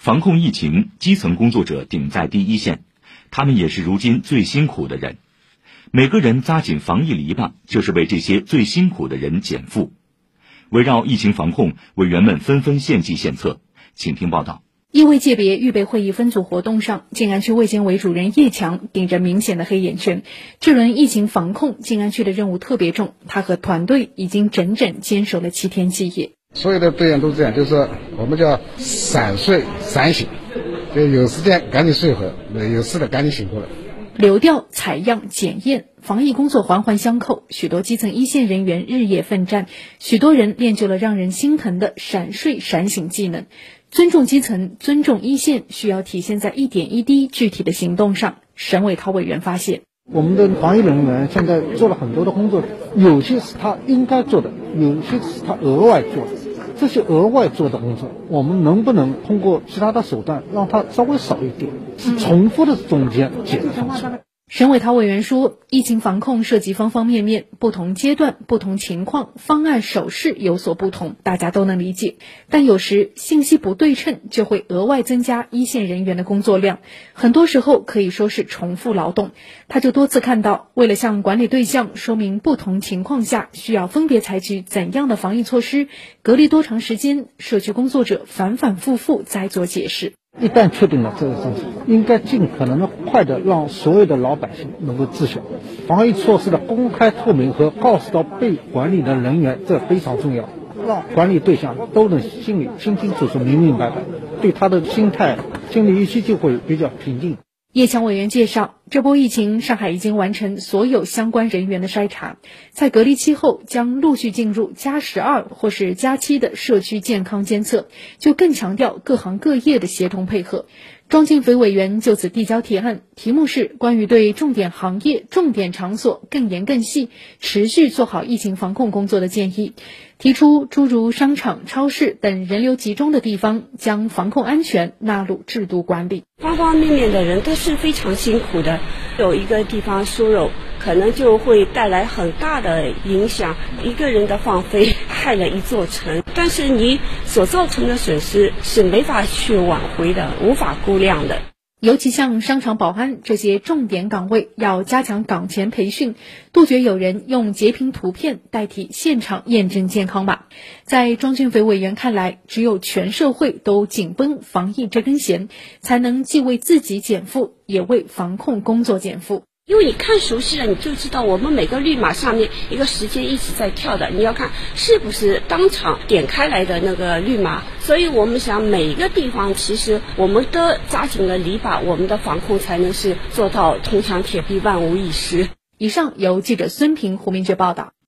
防控疫情，基层工作者顶在第一线，他们也是如今最辛苦的人。每个人扎紧防疫篱笆，就是为这些最辛苦的人减负。围绕疫情防控，委员们纷纷献计献策，请听报道。医卫界别预备会议分组活动上，静安区卫健委主任叶强顶着明显的黑眼圈。这轮疫情防控，静安区的任务特别重，他和团队已经整整坚守了七天七夜。所有的队员都这样，就是我们叫闪睡闪醒，就有时间赶紧睡会，有事的赶紧醒过来。流调、采样、检验，防疫工作环环相扣，许多基层一线人员日夜奋战，许多人练就了让人心疼的闪睡闪醒技能。尊重基层，尊重一线，需要体现在一点一滴具体的行动上。沈伟涛委员发现，我们的防疫人员现在做了很多的工作，有些是他应该做的，有些是他额外做的。这些额外做的工作，我们能不能通过其他的手段让它稍微少一点，是重复的中间减少？涛委员说，疫情防控涉及方方面面，不同阶段、不同情况，方案手势有所不同，大家都能理解。但有时信息不对称，就会额外增加一线人员的工作量，很多时候可以说是重复劳动。他就多次看到，为了向管理对象说明不同情况下需要分别采取怎样的防疫措施，隔离多长时间，社区工作者反反复复在做解释。一旦确定了这个政策，应该尽可能的快的让所有的老百姓能够知晓防疫措施的公开透明和告诉到被管理的人员，这非常重要，让管理对象都能心里清清楚楚、明明白白，对他的心态、心理预期就会比较平静。叶强委员介绍，这波疫情，上海已经完成所有相关人员的筛查，在隔离期后将陆续进入加十二或是加七的社区健康监测，就更强调各行各业的协同配合。庄建飞委员就此递交提案，题目是关于对重点行业、重点场所更严更细、持续做好疫情防控工作的建议，提出诸如商场、超市等人流集中的地方，将防控安全纳入制度管理。方方面面的人都是非常辛苦的，有一个地方疏漏，可能就会带来很大的影响。一个人的放飞，害了一座城。但是你所造成的损失是没法去挽回的，无法估量的。尤其像商场保安这些重点岗位，要加强岗前培训，杜绝有人用截屏图片代替现场验证健康码。在庄俊飞委员看来，只有全社会都紧绷防疫这根弦，才能既为自己减负，也为防控工作减负。因为你看熟悉了，你就知道我们每个绿码上面一个时间一直在跳的，你要看是不是当场点开来的那个绿码。所以我们想每一个地方，其实我们都扎紧了篱笆，我们的防控才能是做到铜墙铁壁，万无一失。以上由记者孙平、胡明珏报道。